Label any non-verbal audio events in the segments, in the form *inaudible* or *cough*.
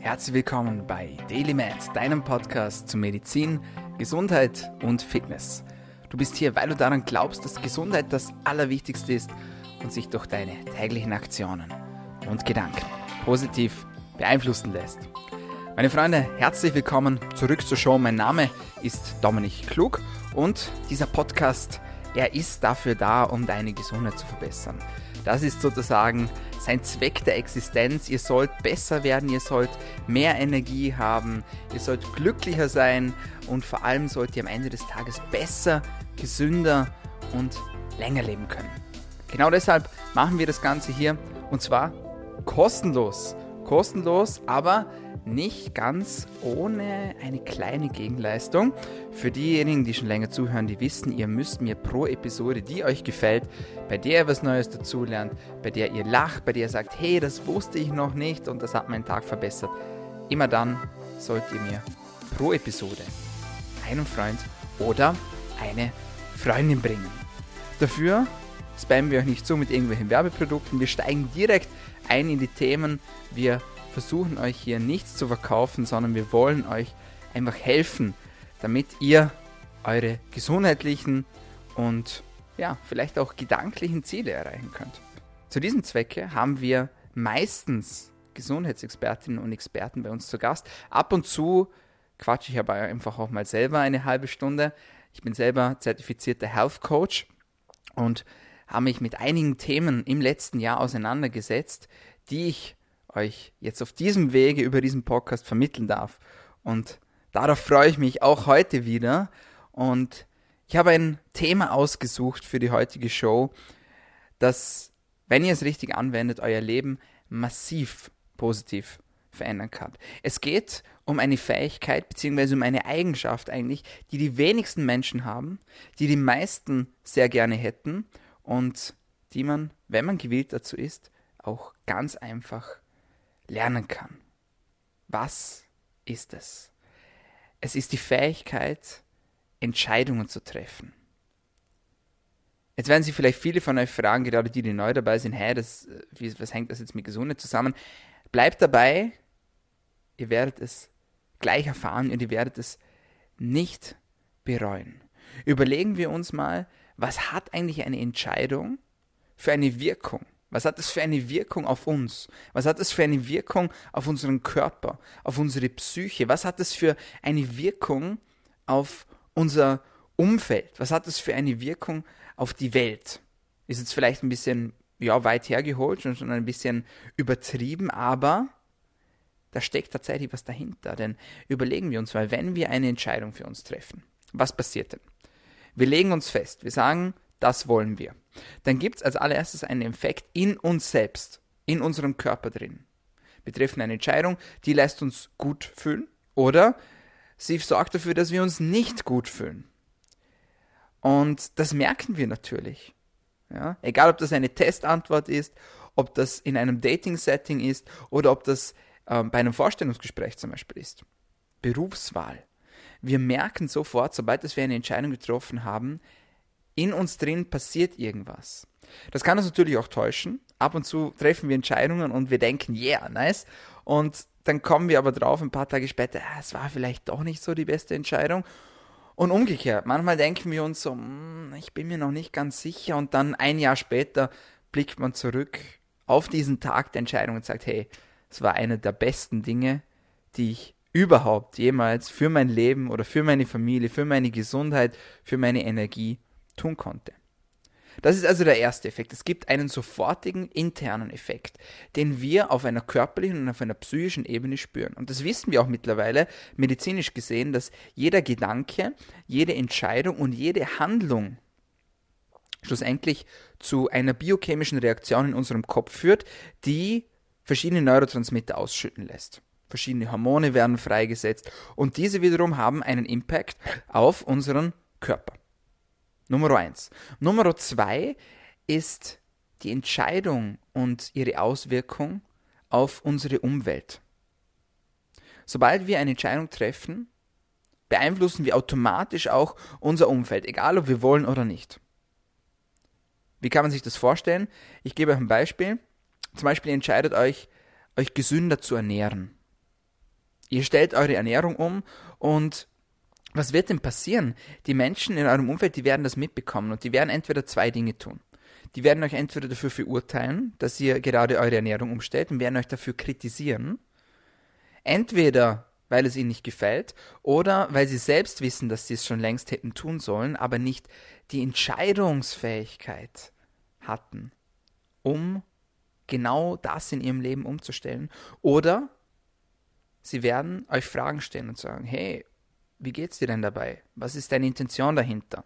Herzlich willkommen bei Daily Med, deinem Podcast zu Medizin, Gesundheit und Fitness. Du bist hier, weil du daran glaubst, dass Gesundheit das Allerwichtigste ist und sich durch deine täglichen Aktionen und Gedanken positiv beeinflussen lässt. Meine Freunde, herzlich willkommen zurück zur Show. Mein Name ist Dominik Klug und dieser Podcast, er ist dafür da, um deine Gesundheit zu verbessern. Das ist sozusagen sein Zweck der Existenz. Ihr sollt besser werden, ihr sollt mehr Energie haben, ihr sollt glücklicher sein und vor allem sollt ihr am Ende des Tages besser, gesünder und länger leben können. Genau deshalb machen wir das Ganze hier und zwar kostenlos. Kostenlos, aber nicht ganz ohne eine kleine Gegenleistung. Für diejenigen, die schon länger zuhören, die wissen, ihr müsst mir pro Episode, die euch gefällt, bei der ihr was Neues dazulernt, bei der ihr lacht, bei der ihr sagt, hey, das wusste ich noch nicht und das hat meinen Tag verbessert, immer dann sollt ihr mir pro Episode einen Freund oder eine Freundin bringen. Dafür spammen wir euch nicht zu mit irgendwelchen Werbeprodukten. Wir steigen direkt ein in die Themen. Wir versuchen euch hier nichts zu verkaufen, sondern wir wollen euch einfach helfen, damit ihr eure gesundheitlichen und ja, vielleicht auch gedanklichen Ziele erreichen könnt. Zu diesem Zwecke haben wir meistens Gesundheitsexpertinnen und Experten bei uns zu Gast. Ab und zu quatsche ich aber einfach auch mal selber eine halbe Stunde. Ich bin selber zertifizierter Health Coach und habe mich mit einigen Themen im letzten Jahr auseinandergesetzt, die ich euch jetzt auf diesem Wege über diesen Podcast vermitteln darf. Und darauf freue ich mich auch heute wieder. Und ich habe ein Thema ausgesucht für die heutige Show, das, wenn ihr es richtig anwendet, euer Leben massiv positiv verändern kann. Es geht um eine Fähigkeit bzw. um eine Eigenschaft eigentlich, die die wenigsten Menschen haben, die die meisten sehr gerne hätten und die man, wenn man gewillt dazu ist, auch ganz einfach lernen kann. Was ist es? Es ist die Fähigkeit, Entscheidungen zu treffen. Jetzt werden sich vielleicht viele von euch fragen, gerade die, die neu dabei sind, hey, das, wie, was hängt das jetzt mit Gesundheit zusammen? Bleibt dabei, ihr werdet es gleich erfahren und ihr werdet es nicht bereuen. Überlegen wir uns mal, was hat eigentlich eine Entscheidung für eine Wirkung? Was hat es für eine Wirkung auf uns? Was hat es für eine Wirkung auf unseren Körper, auf unsere Psyche? Was hat es für eine Wirkung auf unser Umfeld? Was hat es für eine Wirkung auf die Welt? Ist jetzt vielleicht ein bisschen ja, weit hergeholt und schon ein bisschen übertrieben, aber da steckt tatsächlich was dahinter. Denn überlegen wir uns mal, wenn wir eine Entscheidung für uns treffen, was passiert denn? Wir legen uns fest, wir sagen, das wollen wir. Dann gibt es als allererstes einen Effekt in uns selbst, in unserem Körper drin. Wir treffen eine Entscheidung, die lässt uns gut fühlen oder sie sorgt dafür, dass wir uns nicht gut fühlen. Und das merken wir natürlich. Ja? Egal, ob das eine Testantwort ist, ob das in einem Dating-Setting ist oder ob das ähm, bei einem Vorstellungsgespräch zum Beispiel ist. Berufswahl. Wir merken sofort, sobald wir eine Entscheidung getroffen haben, in uns drin passiert irgendwas. Das kann uns natürlich auch täuschen. Ab und zu treffen wir Entscheidungen und wir denken, yeah, nice. Und dann kommen wir aber drauf, ein paar Tage später, ah, es war vielleicht doch nicht so die beste Entscheidung. Und umgekehrt, manchmal denken wir uns so, hm, ich bin mir noch nicht ganz sicher. Und dann ein Jahr später blickt man zurück auf diesen Tag der Entscheidung und sagt, hey, es war eine der besten Dinge, die ich überhaupt jemals für mein Leben oder für meine Familie, für meine Gesundheit, für meine Energie tun konnte. Das ist also der erste Effekt. Es gibt einen sofortigen internen Effekt, den wir auf einer körperlichen und auf einer psychischen Ebene spüren. Und das wissen wir auch mittlerweile medizinisch gesehen, dass jeder Gedanke, jede Entscheidung und jede Handlung schlussendlich zu einer biochemischen Reaktion in unserem Kopf führt, die verschiedene Neurotransmitter ausschütten lässt. Verschiedene Hormone werden freigesetzt und diese wiederum haben einen Impact auf unseren Körper. Nummer eins. Nummer zwei ist die Entscheidung und ihre Auswirkung auf unsere Umwelt. Sobald wir eine Entscheidung treffen, beeinflussen wir automatisch auch unser Umfeld, egal ob wir wollen oder nicht. Wie kann man sich das vorstellen? Ich gebe euch ein Beispiel. Zum Beispiel entscheidet euch, euch gesünder zu ernähren. Ihr stellt eure Ernährung um und was wird denn passieren? Die Menschen in eurem Umfeld, die werden das mitbekommen und die werden entweder zwei Dinge tun. Die werden euch entweder dafür verurteilen, dass ihr gerade eure Ernährung umstellt und werden euch dafür kritisieren. Entweder weil es ihnen nicht gefällt oder weil sie selbst wissen, dass sie es schon längst hätten tun sollen, aber nicht die Entscheidungsfähigkeit hatten, um genau das in ihrem Leben umzustellen. Oder sie werden euch Fragen stellen und sagen, hey, wie geht's dir denn dabei? Was ist deine Intention dahinter?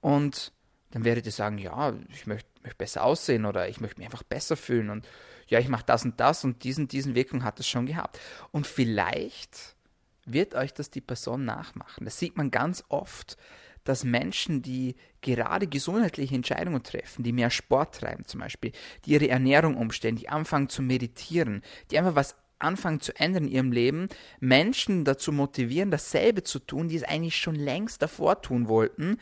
Und dann werdet ihr sagen, ja, ich möchte, möchte besser aussehen oder ich möchte mich einfach besser fühlen und ja, ich mache das und das und diesen, diesen Wirkung hat es schon gehabt. Und vielleicht wird euch das die Person nachmachen. Das sieht man ganz oft, dass Menschen, die gerade gesundheitliche Entscheidungen treffen, die mehr Sport treiben zum Beispiel, die ihre Ernährung umstellen, die anfangen zu meditieren, die einfach was anfangen zu ändern in ihrem Leben, Menschen dazu motivieren, dasselbe zu tun, die es eigentlich schon längst davor tun wollten,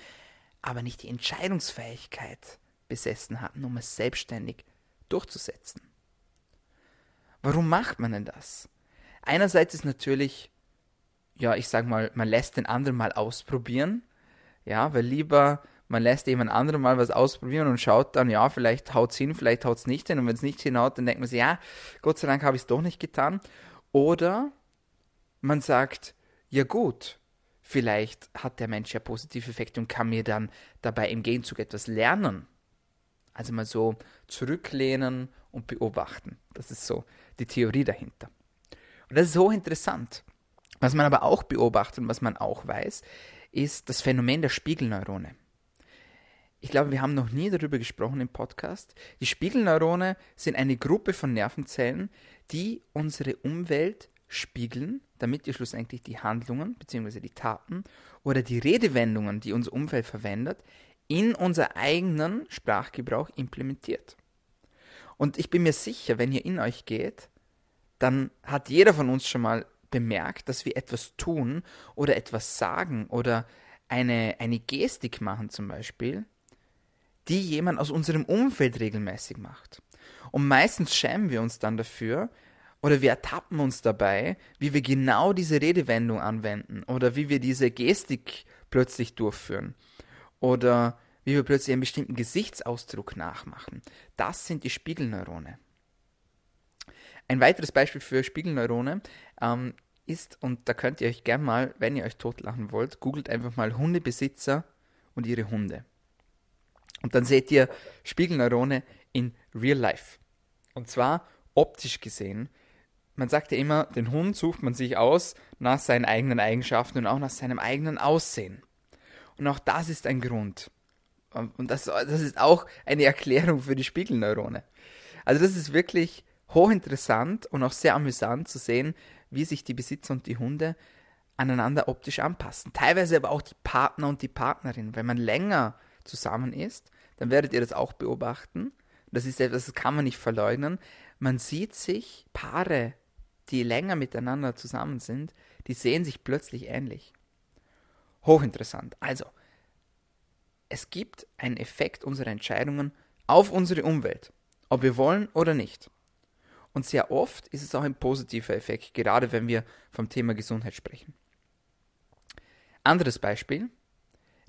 aber nicht die Entscheidungsfähigkeit besessen hatten, um es selbstständig durchzusetzen. Warum macht man denn das? Einerseits ist natürlich, ja, ich sag mal, man lässt den anderen mal ausprobieren, ja, weil lieber man lässt jemand anderen mal was ausprobieren und schaut dann, ja, vielleicht haut es hin, vielleicht haut es nicht hin. Und wenn es nicht hinhaut, dann denkt man sich, ja, Gott sei Dank habe ich es doch nicht getan. Oder man sagt, ja gut, vielleicht hat der Mensch ja positive Effekte und kann mir dann dabei im Gegenzug etwas lernen. Also mal so zurücklehnen und beobachten. Das ist so die Theorie dahinter. Und das ist so interessant. Was man aber auch beobachtet und was man auch weiß, ist das Phänomen der Spiegelneurone. Ich glaube, wir haben noch nie darüber gesprochen im Podcast. Die Spiegelneurone sind eine Gruppe von Nervenzellen, die unsere Umwelt spiegeln, damit wir schlussendlich die Handlungen bzw. die Taten oder die Redewendungen, die unser Umfeld verwendet, in unser eigenen Sprachgebrauch implementiert. Und ich bin mir sicher, wenn ihr in euch geht, dann hat jeder von uns schon mal bemerkt, dass wir etwas tun oder etwas sagen oder eine, eine Gestik machen zum Beispiel, die jemand aus unserem Umfeld regelmäßig macht. Und meistens schämen wir uns dann dafür oder wir ertappen uns dabei, wie wir genau diese Redewendung anwenden oder wie wir diese Gestik plötzlich durchführen oder wie wir plötzlich einen bestimmten Gesichtsausdruck nachmachen. Das sind die Spiegelneurone. Ein weiteres Beispiel für Spiegelneurone ähm, ist, und da könnt ihr euch gern mal, wenn ihr euch totlachen wollt, googelt einfach mal Hundebesitzer und ihre Hunde. Und dann seht ihr Spiegelneurone in Real Life. Und zwar optisch gesehen. Man sagt ja immer, den Hund sucht man sich aus nach seinen eigenen Eigenschaften und auch nach seinem eigenen Aussehen. Und auch das ist ein Grund. Und das, das ist auch eine Erklärung für die Spiegelneurone. Also das ist wirklich hochinteressant und auch sehr amüsant zu sehen, wie sich die Besitzer und die Hunde aneinander optisch anpassen. Teilweise aber auch die Partner und die Partnerin. Wenn man länger zusammen ist, dann werdet ihr das auch beobachten. Das ist etwas, das kann man nicht verleugnen. Man sieht sich, Paare, die länger miteinander zusammen sind, die sehen sich plötzlich ähnlich. Hochinteressant. Also, es gibt einen Effekt unserer Entscheidungen auf unsere Umwelt, ob wir wollen oder nicht. Und sehr oft ist es auch ein positiver Effekt, gerade wenn wir vom Thema Gesundheit sprechen. Anderes Beispiel,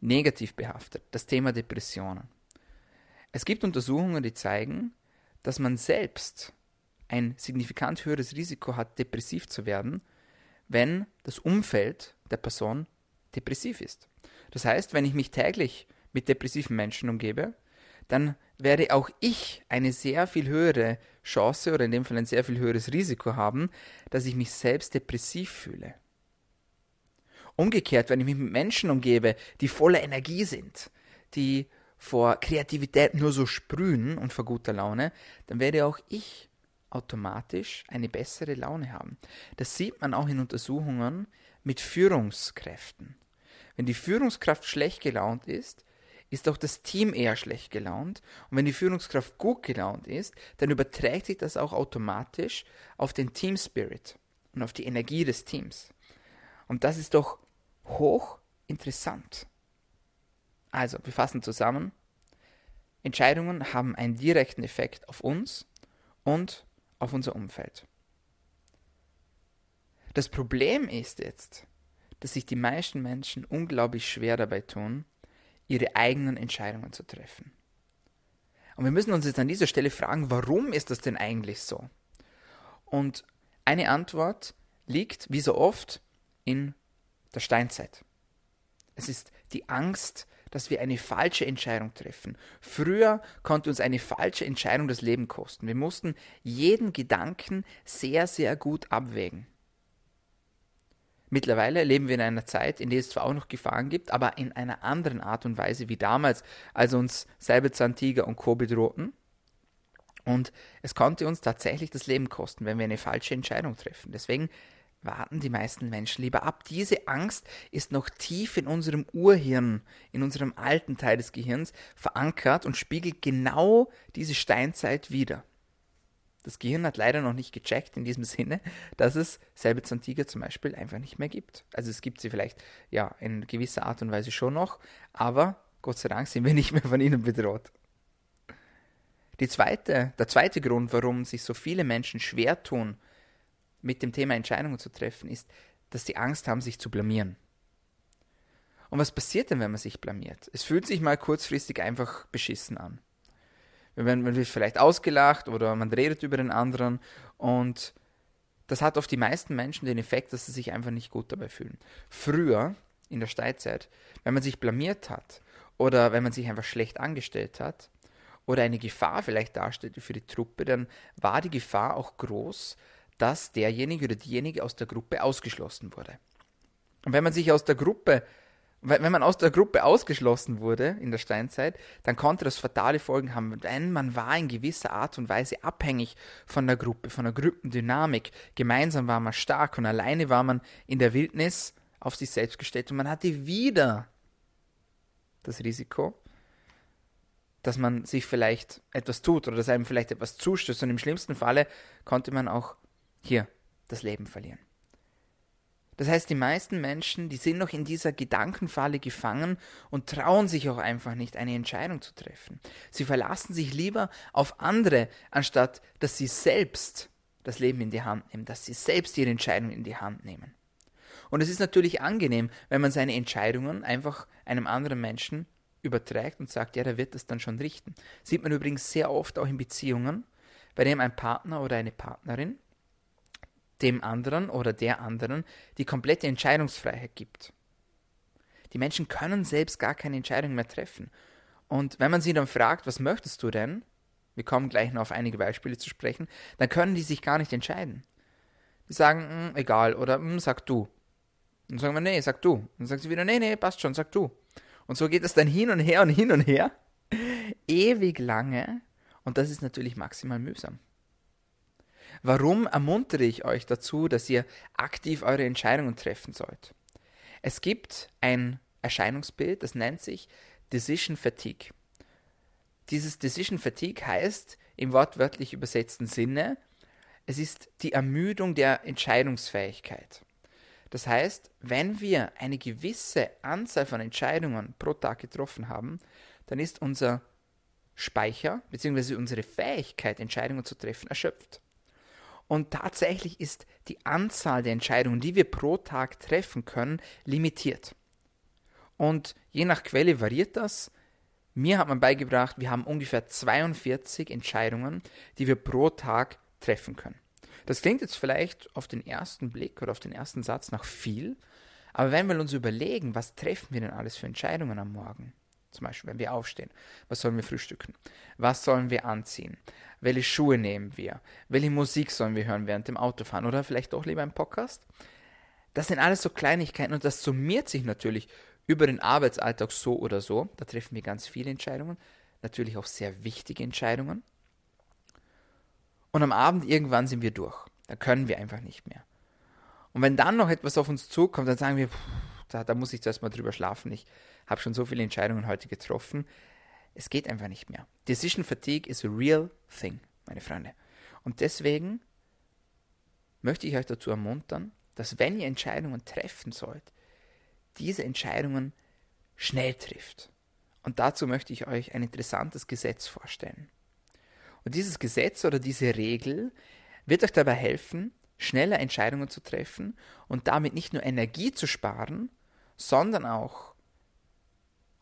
negativ behaftet, das Thema Depressionen. Es gibt Untersuchungen, die zeigen, dass man selbst ein signifikant höheres Risiko hat, depressiv zu werden, wenn das Umfeld der Person depressiv ist. Das heißt, wenn ich mich täglich mit depressiven Menschen umgebe, dann werde auch ich eine sehr viel höhere Chance oder in dem Fall ein sehr viel höheres Risiko haben, dass ich mich selbst depressiv fühle. Umgekehrt, wenn ich mich mit Menschen umgebe, die voller Energie sind, die vor Kreativität nur so sprühen und vor guter Laune, dann werde auch ich automatisch eine bessere Laune haben. Das sieht man auch in Untersuchungen mit Führungskräften. Wenn die Führungskraft schlecht gelaunt ist, ist auch das Team eher schlecht gelaunt. Und wenn die Führungskraft gut gelaunt ist, dann überträgt sich das auch automatisch auf den Team Spirit und auf die Energie des Teams. Und das ist doch hoch interessant. Also, wir fassen zusammen. Entscheidungen haben einen direkten Effekt auf uns und auf unser Umfeld. Das Problem ist jetzt, dass sich die meisten Menschen unglaublich schwer dabei tun, ihre eigenen Entscheidungen zu treffen. Und wir müssen uns jetzt an dieser Stelle fragen, warum ist das denn eigentlich so? Und eine Antwort liegt, wie so oft, in der Steinzeit. Es ist die Angst, dass wir eine falsche Entscheidung treffen. Früher konnte uns eine falsche Entscheidung das Leben kosten. Wir mussten jeden Gedanken sehr, sehr gut abwägen. Mittlerweile leben wir in einer Zeit, in der es zwar auch noch Gefahren gibt, aber in einer anderen Art und Weise wie damals, als uns Säbelzahntiger und Co. bedrohten. Und es konnte uns tatsächlich das Leben kosten, wenn wir eine falsche Entscheidung treffen. Deswegen warten die meisten Menschen lieber ab. Diese Angst ist noch tief in unserem Urhirn, in unserem alten Teil des Gehirns verankert und spiegelt genau diese Steinzeit wider. Das Gehirn hat leider noch nicht gecheckt in diesem *laughs* Sinne, dass es Säbelzahntiger zum Beispiel einfach nicht mehr gibt. Also es gibt sie vielleicht ja in gewisser Art und Weise schon noch, aber Gott sei Dank sind wir *laughs* nicht mehr von ihnen bedroht. Die zweite, der zweite Grund, warum sich so viele Menschen schwer tun, mit dem Thema Entscheidungen zu treffen, ist, dass sie Angst haben, sich zu blamieren. Und was passiert denn, wenn man sich blamiert? Es fühlt sich mal kurzfristig einfach beschissen an man wird vielleicht ausgelacht oder man redet über den anderen und das hat auf die meisten Menschen den Effekt, dass sie sich einfach nicht gut dabei fühlen. Früher, in der Steinzeit, wenn man sich blamiert hat oder wenn man sich einfach schlecht angestellt hat oder eine Gefahr vielleicht darstellte für die Truppe, dann war die Gefahr auch groß, dass derjenige oder diejenige aus der Gruppe ausgeschlossen wurde. Und wenn man sich aus der Gruppe wenn man aus der Gruppe ausgeschlossen wurde in der Steinzeit, dann konnte das fatale Folgen haben, denn man war in gewisser Art und Weise abhängig von der Gruppe, von der Gruppendynamik. Gemeinsam war man stark und alleine war man in der Wildnis auf sich selbst gestellt und man hatte wieder das Risiko, dass man sich vielleicht etwas tut oder dass einem vielleicht etwas zustößt und im schlimmsten Falle konnte man auch hier das Leben verlieren. Das heißt, die meisten Menschen, die sind noch in dieser Gedankenfalle gefangen und trauen sich auch einfach nicht, eine Entscheidung zu treffen. Sie verlassen sich lieber auf andere, anstatt dass sie selbst das Leben in die Hand nehmen, dass sie selbst ihre Entscheidung in die Hand nehmen. Und es ist natürlich angenehm, wenn man seine Entscheidungen einfach einem anderen Menschen überträgt und sagt, ja, der wird das dann schon richten. Sieht man übrigens sehr oft auch in Beziehungen, bei dem ein Partner oder eine Partnerin dem anderen oder der anderen die komplette Entscheidungsfreiheit gibt. Die Menschen können selbst gar keine Entscheidung mehr treffen. Und wenn man sie dann fragt, was möchtest du denn? Wir kommen gleich noch auf einige Beispiele zu sprechen, dann können die sich gar nicht entscheiden. Die sagen, mm, egal, oder mm, sag du. Und sagen wir, nee, sag du. Dann sagen sie wieder, nee, nee, passt schon, sag du. Und so geht es dann hin und her und hin und her. *laughs* Ewig lange. Und das ist natürlich maximal mühsam. Warum ermuntere ich euch dazu, dass ihr aktiv eure Entscheidungen treffen sollt? Es gibt ein Erscheinungsbild, das nennt sich Decision Fatigue. Dieses Decision Fatigue heißt im wortwörtlich übersetzten Sinne, es ist die Ermüdung der Entscheidungsfähigkeit. Das heißt, wenn wir eine gewisse Anzahl von Entscheidungen pro Tag getroffen haben, dann ist unser Speicher bzw. unsere Fähigkeit, Entscheidungen zu treffen, erschöpft. Und tatsächlich ist die Anzahl der Entscheidungen, die wir pro Tag treffen können, limitiert. Und je nach Quelle variiert das. Mir hat man beigebracht, wir haben ungefähr 42 Entscheidungen, die wir pro Tag treffen können. Das klingt jetzt vielleicht auf den ersten Blick oder auf den ersten Satz nach viel, aber wenn wir uns überlegen, was treffen wir denn alles für Entscheidungen am Morgen? Zum Beispiel, wenn wir aufstehen, was sollen wir frühstücken? Was sollen wir anziehen? Welche Schuhe nehmen wir? Welche Musik sollen wir hören während dem Autofahren? Oder vielleicht doch lieber ein Podcast? Das sind alles so Kleinigkeiten und das summiert sich natürlich über den Arbeitsalltag so oder so. Da treffen wir ganz viele Entscheidungen, natürlich auch sehr wichtige Entscheidungen. Und am Abend irgendwann sind wir durch. Da können wir einfach nicht mehr. Und wenn dann noch etwas auf uns zukommt, dann sagen wir, pff, da, da muss ich zuerst mal drüber schlafen. Ich habe schon so viele Entscheidungen heute getroffen. Es geht einfach nicht mehr. Decision Fatigue is a real thing, meine Freunde. Und deswegen möchte ich euch dazu ermuntern, dass wenn ihr Entscheidungen treffen sollt, diese Entscheidungen schnell trifft. Und dazu möchte ich euch ein interessantes Gesetz vorstellen. Und dieses Gesetz oder diese Regel wird euch dabei helfen, schneller Entscheidungen zu treffen und damit nicht nur Energie zu sparen, sondern auch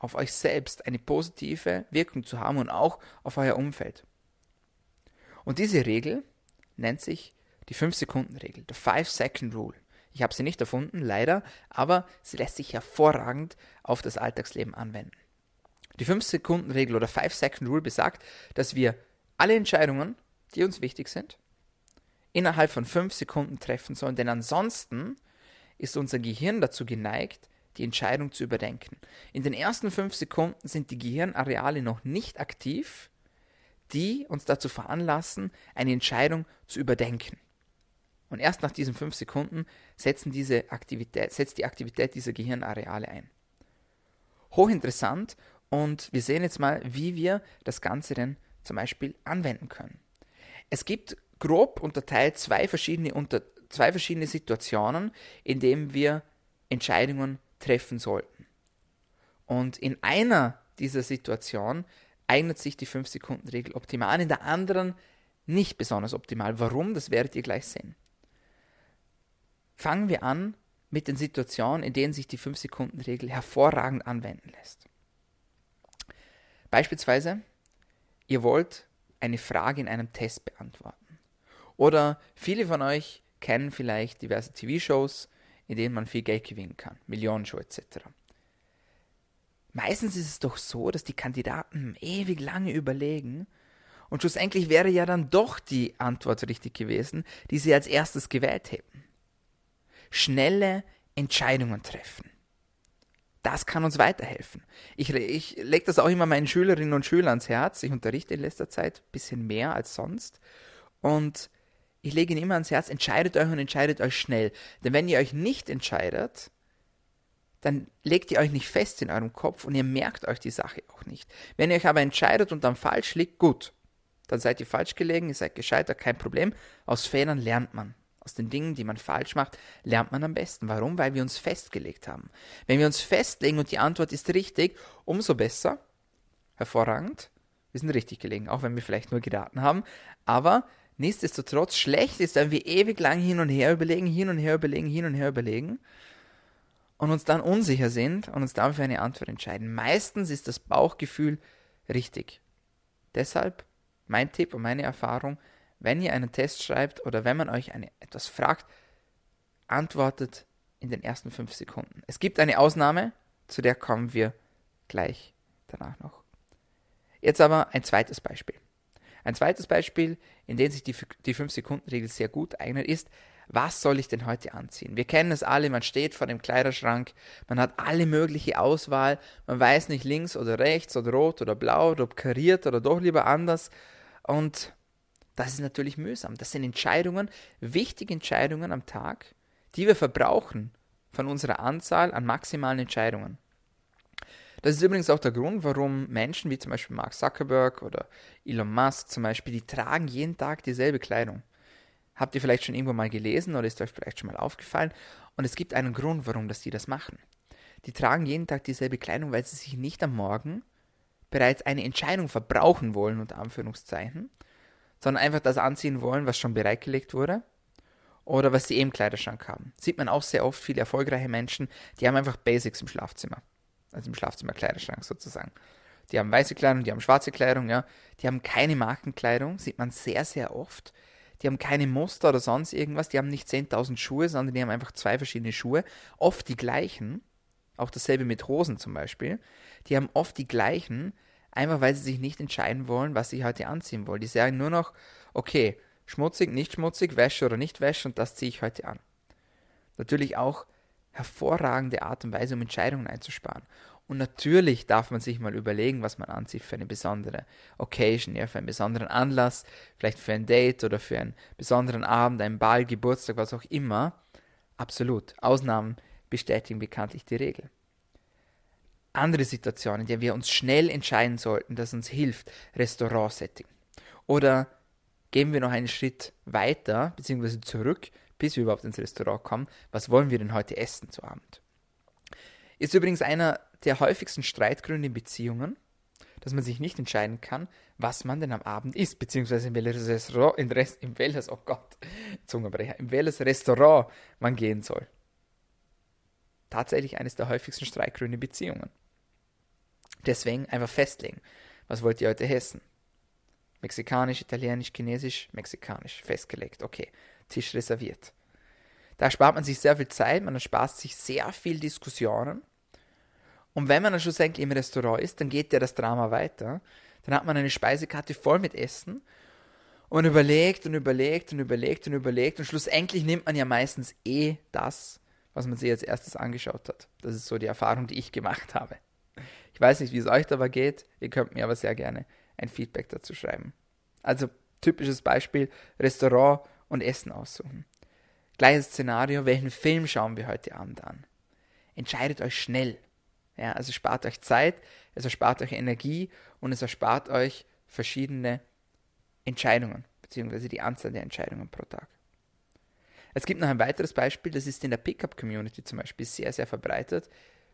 auf euch selbst eine positive Wirkung zu haben und auch auf euer Umfeld. Und diese Regel nennt sich die 5-Sekunden-Regel, the 5-Second-Rule. Ich habe sie nicht erfunden, leider, aber sie lässt sich hervorragend auf das Alltagsleben anwenden. Die 5-Sekunden-Regel oder 5-Second-Rule besagt, dass wir alle Entscheidungen, die uns wichtig sind, innerhalb von 5 Sekunden treffen sollen, denn ansonsten ist unser Gehirn dazu geneigt, die Entscheidung zu überdenken. In den ersten 5 Sekunden sind die Gehirnareale noch nicht aktiv, die uns dazu veranlassen, eine Entscheidung zu überdenken. Und erst nach diesen 5 Sekunden setzen diese Aktivität, setzt die Aktivität dieser Gehirnareale ein. Hochinteressant und wir sehen jetzt mal, wie wir das Ganze denn zum Beispiel anwenden können. Es gibt grob unterteilt zwei verschiedene, unter, zwei verschiedene Situationen, in denen wir Entscheidungen treffen sollten. Und in einer dieser Situationen eignet sich die 5-Sekunden-Regel optimal, in der anderen nicht besonders optimal. Warum? Das werdet ihr gleich sehen. Fangen wir an mit den Situationen, in denen sich die 5-Sekunden-Regel hervorragend anwenden lässt. Beispielsweise, ihr wollt eine Frage in einem Test beantworten. Oder viele von euch kennen vielleicht diverse TV-Shows, in denen man viel Geld gewinnen kann, Millionenshow etc. Meistens ist es doch so, dass die Kandidaten ewig lange überlegen und schlussendlich wäre ja dann doch die Antwort richtig gewesen, die sie als erstes gewählt hätten. Schnelle Entscheidungen treffen. Das kann uns weiterhelfen. Ich, ich lege das auch immer meinen Schülerinnen und Schülern ans Herz. Ich unterrichte in letzter Zeit ein bisschen mehr als sonst. Und ich lege ihnen immer ans Herz, entscheidet euch und entscheidet euch schnell. Denn wenn ihr euch nicht entscheidet, dann legt ihr euch nicht fest in eurem Kopf und ihr merkt euch die Sache auch nicht. Wenn ihr euch aber entscheidet und dann falsch liegt, gut. Dann seid ihr falsch gelegen, ihr seid gescheitert, kein Problem. Aus Fehlern lernt man. Aus den Dingen, die man falsch macht, lernt man am besten. Warum? Weil wir uns festgelegt haben. Wenn wir uns festlegen und die Antwort ist richtig, umso besser. Hervorragend. Wir sind richtig gelegen, auch wenn wir vielleicht nur geraten haben. Aber nichtsdestotrotz schlecht ist, wenn wir ewig lang hin und her überlegen, hin und her überlegen, hin und her überlegen und uns dann unsicher sind und uns dann für eine Antwort entscheiden. Meistens ist das Bauchgefühl richtig. Deshalb mein Tipp und meine Erfahrung, wenn ihr einen Test schreibt oder wenn man euch eine, etwas fragt, antwortet in den ersten fünf Sekunden. Es gibt eine Ausnahme, zu der kommen wir gleich danach noch. Jetzt aber ein zweites Beispiel. Ein zweites Beispiel, in dem sich die, die 5-Sekunden-Regel sehr gut eignet, ist, was soll ich denn heute anziehen? Wir kennen es alle, man steht vor dem Kleiderschrank, man hat alle mögliche Auswahl, man weiß nicht links oder rechts oder rot oder blau oder ob kariert oder doch lieber anders. Und das ist natürlich mühsam. Das sind Entscheidungen, wichtige Entscheidungen am Tag, die wir verbrauchen von unserer Anzahl an maximalen Entscheidungen. Das ist übrigens auch der Grund, warum Menschen wie zum Beispiel Mark Zuckerberg oder Elon Musk zum Beispiel, die tragen jeden Tag dieselbe Kleidung. Habt ihr vielleicht schon irgendwo mal gelesen oder ist euch vielleicht schon mal aufgefallen? Und es gibt einen Grund, warum das die das machen. Die tragen jeden Tag dieselbe Kleidung, weil sie sich nicht am Morgen bereits eine Entscheidung verbrauchen wollen, unter Anführungszeichen, sondern einfach das anziehen wollen, was schon bereitgelegt wurde oder was sie eben im Kleiderschrank haben. Sieht man auch sehr oft viele erfolgreiche Menschen, die haben einfach Basics im Schlafzimmer also im Schlafzimmer Kleiderschrank sozusagen. Die haben weiße Kleidung, die haben schwarze Kleidung, ja. Die haben keine Markenkleidung, sieht man sehr, sehr oft. Die haben keine Muster oder sonst irgendwas. Die haben nicht 10.000 Schuhe, sondern die haben einfach zwei verschiedene Schuhe. Oft die gleichen. Auch dasselbe mit Hosen zum Beispiel. Die haben oft die gleichen, einfach weil sie sich nicht entscheiden wollen, was sie heute anziehen wollen. Die sagen nur noch, okay, schmutzig, nicht schmutzig, Wäsche oder nicht Wäsche und das ziehe ich heute an. Natürlich auch hervorragende Art und Weise, um Entscheidungen einzusparen. Und natürlich darf man sich mal überlegen, was man anzieht für eine besondere Occasion, ja, für einen besonderen Anlass, vielleicht für ein Date oder für einen besonderen Abend, einen Ball, Geburtstag, was auch immer. Absolut. Ausnahmen bestätigen bekanntlich die Regel. Andere Situationen, in denen wir uns schnell entscheiden sollten, das uns hilft, Restaurant-Setting. Oder gehen wir noch einen Schritt weiter, beziehungsweise zurück bis wir überhaupt ins Restaurant kommen, was wollen wir denn heute essen zu Abend? Ist übrigens einer der häufigsten Streitgründe in Beziehungen, dass man sich nicht entscheiden kann, was man denn am Abend isst, beziehungsweise in welches Restaurant, in, Rest, in welches, oh Gott, Zungenbrecher, in welches Restaurant man gehen soll. Tatsächlich eines der häufigsten Streitgründe in Beziehungen. Deswegen einfach festlegen. Was wollt ihr heute essen? Mexikanisch, Italienisch, Chinesisch, Mexikanisch. Festgelegt. Okay. Tisch reserviert. Da spart man sich sehr viel Zeit, man erspart sich sehr viel Diskussionen. Und wenn man dann schlussendlich im Restaurant ist, dann geht ja das Drama weiter. Dann hat man eine Speisekarte voll mit Essen und überlegt und überlegt und überlegt und überlegt und schlussendlich nimmt man ja meistens eh das, was man sich als erstes angeschaut hat. Das ist so die Erfahrung, die ich gemacht habe. Ich weiß nicht, wie es euch dabei geht. Ihr könnt mir aber sehr gerne ein Feedback dazu schreiben. Also typisches Beispiel, Restaurant und Essen aussuchen. Gleiches Szenario, welchen Film schauen wir heute Abend an? Entscheidet euch schnell. Ja, also spart euch Zeit, es erspart euch Energie und es erspart euch verschiedene Entscheidungen, beziehungsweise die Anzahl der Entscheidungen pro Tag. Es gibt noch ein weiteres Beispiel, das ist in der Pickup-Community zum Beispiel sehr, sehr verbreitet.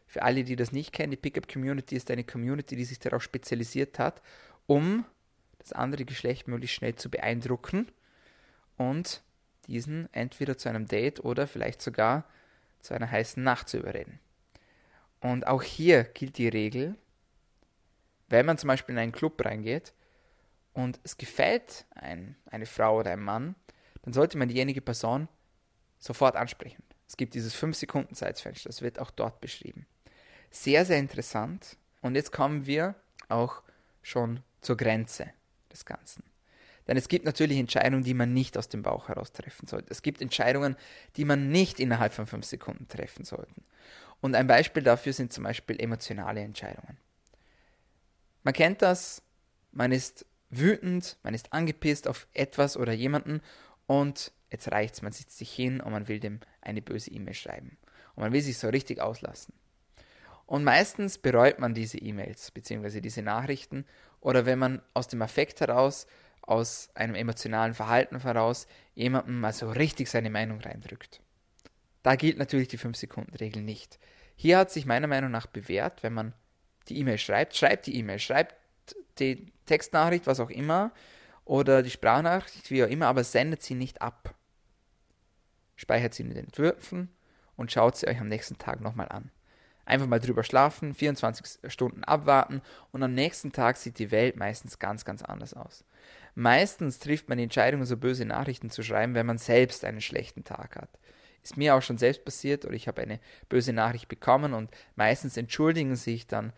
Für alle, die das nicht kennen, die Pickup-Community ist eine Community, die sich darauf spezialisiert hat, um das andere Geschlecht möglichst schnell zu beeindrucken und diesen entweder zu einem Date oder vielleicht sogar zu einer heißen Nacht zu überreden. Und auch hier gilt die Regel, wenn man zum Beispiel in einen Club reingeht und es gefällt ein, eine Frau oder ein Mann, dann sollte man diejenige Person sofort ansprechen. Es gibt dieses 5-Sekunden-Zeitfenster, das wird auch dort beschrieben. Sehr, sehr interessant. Und jetzt kommen wir auch schon zur Grenze des Ganzen. Denn es gibt natürlich Entscheidungen, die man nicht aus dem Bauch heraus treffen sollte. Es gibt Entscheidungen, die man nicht innerhalb von fünf Sekunden treffen sollte. Und ein Beispiel dafür sind zum Beispiel emotionale Entscheidungen. Man kennt das, man ist wütend, man ist angepisst auf etwas oder jemanden und jetzt reicht's, man sitzt sich hin und man will dem eine böse E-Mail schreiben. Und man will sich so richtig auslassen. Und meistens bereut man diese E-Mails bzw. diese Nachrichten oder wenn man aus dem Affekt heraus aus einem emotionalen Verhalten heraus jemandem mal so richtig seine Meinung reindrückt. Da gilt natürlich die 5-Sekunden-Regel nicht. Hier hat sich meiner Meinung nach bewährt, wenn man die E-Mail schreibt, schreibt die E-Mail, schreibt die Textnachricht, was auch immer, oder die Sprachnachricht, wie auch immer, aber sendet sie nicht ab. Speichert sie in den Entwürfen und schaut sie euch am nächsten Tag nochmal an. Einfach mal drüber schlafen, 24 Stunden abwarten und am nächsten Tag sieht die Welt meistens ganz, ganz anders aus. Meistens trifft man die Entscheidung, so böse Nachrichten zu schreiben, wenn man selbst einen schlechten Tag hat. Ist mir auch schon selbst passiert oder ich habe eine böse Nachricht bekommen und meistens entschuldigen sich dann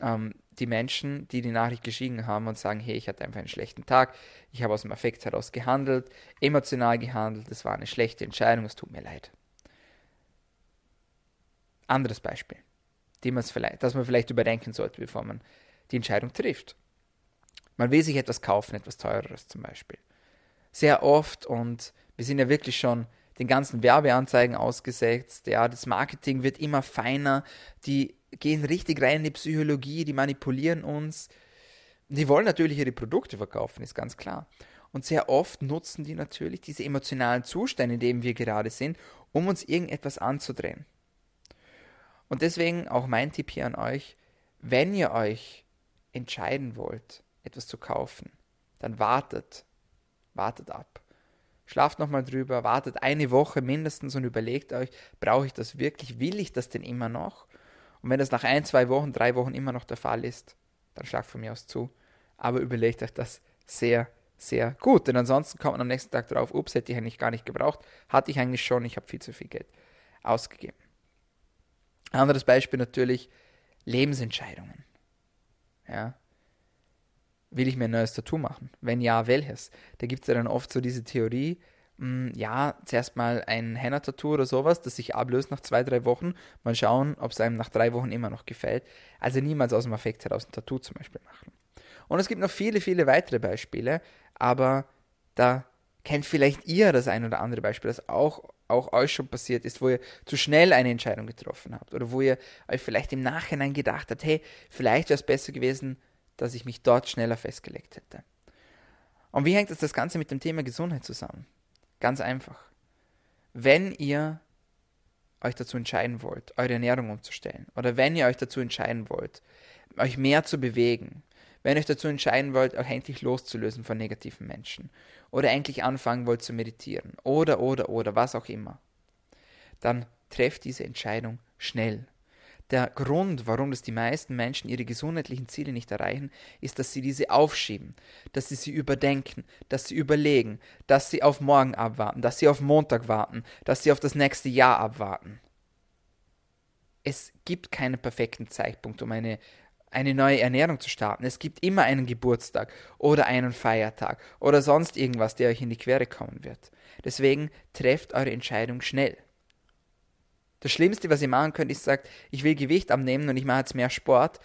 ähm, die Menschen, die die Nachricht geschrieben haben und sagen, hey, ich hatte einfach einen schlechten Tag, ich habe aus dem Affekt heraus gehandelt, emotional gehandelt, es war eine schlechte Entscheidung, es tut mir leid. Anderes Beispiel, vielleicht, das man vielleicht überdenken sollte, bevor man die Entscheidung trifft. Man will sich etwas kaufen, etwas teureres zum Beispiel. Sehr oft und wir sind ja wirklich schon den ganzen Werbeanzeigen ausgesetzt. Ja, das Marketing wird immer feiner. Die gehen richtig rein in die Psychologie, die manipulieren uns. Die wollen natürlich ihre Produkte verkaufen, ist ganz klar. Und sehr oft nutzen die natürlich diese emotionalen Zustände, in denen wir gerade sind, um uns irgendetwas anzudrehen. Und deswegen auch mein Tipp hier an euch, wenn ihr euch entscheiden wollt, etwas zu kaufen, dann wartet. Wartet ab. Schlaft nochmal drüber, wartet eine Woche mindestens und überlegt euch, brauche ich das wirklich? Will ich das denn immer noch? Und wenn das nach ein, zwei Wochen, drei Wochen immer noch der Fall ist, dann schlagt von mir aus zu. Aber überlegt euch das sehr, sehr gut. Denn ansonsten kommt man am nächsten Tag drauf, ups, hätte ich eigentlich gar nicht gebraucht. Hatte ich eigentlich schon, ich habe viel zu viel Geld ausgegeben. Anderes Beispiel natürlich Lebensentscheidungen. Ja, will ich mir ein neues Tattoo machen? Wenn ja, welches? Da gibt es ja dann oft so diese Theorie, mh, hm, ja, zuerst mal ein Henna-Tattoo oder sowas, das sich ablöst nach zwei, drei Wochen. Mal schauen, ob es einem nach drei Wochen immer noch gefällt. Also niemals aus dem Affekt heraus ein Tattoo zum Beispiel machen. Und es gibt noch viele, viele weitere Beispiele, aber da kennt vielleicht ihr das ein oder andere Beispiel, das auch, auch euch schon passiert ist, wo ihr zu schnell eine Entscheidung getroffen habt oder wo ihr euch vielleicht im Nachhinein gedacht habt, hey, vielleicht wäre es besser gewesen, dass ich mich dort schneller festgelegt hätte. Und wie hängt das, das Ganze mit dem Thema Gesundheit zusammen? Ganz einfach. Wenn ihr euch dazu entscheiden wollt, eure Ernährung umzustellen, oder wenn ihr euch dazu entscheiden wollt, euch mehr zu bewegen, wenn ihr euch dazu entscheiden wollt, auch endlich loszulösen von negativen Menschen oder endlich anfangen wollt zu meditieren oder, oder, oder, was auch immer, dann trefft diese Entscheidung schnell. Der Grund, warum das die meisten Menschen ihre gesundheitlichen Ziele nicht erreichen, ist, dass sie diese aufschieben, dass sie sie überdenken, dass sie überlegen, dass sie auf morgen abwarten, dass sie auf Montag warten, dass sie auf das nächste Jahr abwarten. Es gibt keinen perfekten Zeitpunkt, um eine, eine neue Ernährung zu starten. Es gibt immer einen Geburtstag oder einen Feiertag oder sonst irgendwas, der euch in die Quere kommen wird. Deswegen trefft eure Entscheidung schnell. Das Schlimmste, was ihr machen könnt, ist sagt, ich will Gewicht abnehmen und ich mache jetzt mehr Sport.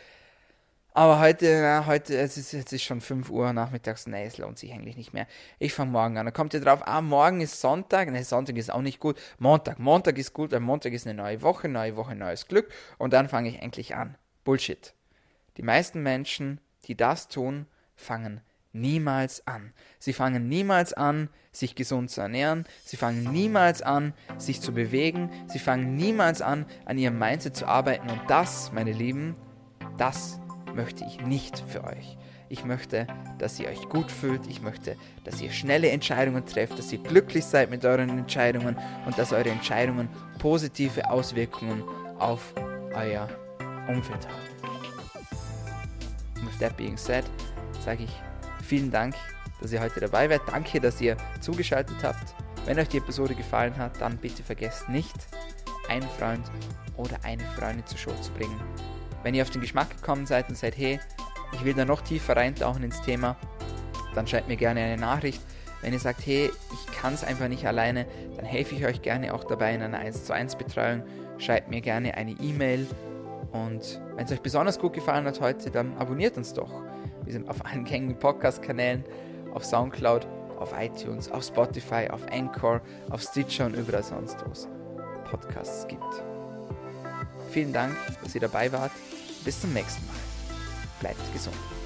Aber heute, ja, heute, es ist, es ist schon 5 Uhr nachmittags, nee, es lohnt sich eigentlich nicht mehr. Ich fange morgen an. Dann kommt ihr drauf, ah, morgen ist Sonntag. Nee, Sonntag ist auch nicht gut. Montag, Montag ist gut, weil Montag ist eine neue Woche, neue Woche, neues Glück. Und dann fange ich endlich an. Bullshit. Die meisten Menschen, die das tun, fangen niemals an. Sie fangen niemals an, sich gesund zu ernähren. Sie fangen niemals an, sich zu bewegen. Sie fangen niemals an, an ihrem Mindset zu arbeiten. Und das, meine Lieben, das möchte ich nicht für euch. Ich möchte, dass ihr euch gut fühlt. Ich möchte, dass ihr schnelle Entscheidungen trefft, dass ihr glücklich seid mit euren Entscheidungen und dass eure Entscheidungen positive Auswirkungen auf euer Umfeld haben. With that being said, sage ich Vielen Dank, dass ihr heute dabei wart. Danke, dass ihr zugeschaltet habt. Wenn euch die Episode gefallen hat, dann bitte vergesst nicht, einen Freund oder eine Freundin zur Show zu bringen. Wenn ihr auf den Geschmack gekommen seid und seid, hey, ich will da noch tiefer reintauchen ins Thema, dann schreibt mir gerne eine Nachricht. Wenn ihr sagt, hey, ich kann es einfach nicht alleine, dann helfe ich euch gerne auch dabei in einer 1 zu 1 Betreuung. Schreibt mir gerne eine E-Mail und wenn es euch besonders gut gefallen hat heute, dann abonniert uns doch. Wir sind auf *laughs* allen gängigen Podcast-Kanälen, auf Soundcloud, auf iTunes, auf Spotify, auf Anchor, auf Stitcher und überall sonst, wo es Podcasts gibt. Vielen Dank, dass ihr dabei wart. Bis zum nächsten Mal. Bleibt gesund.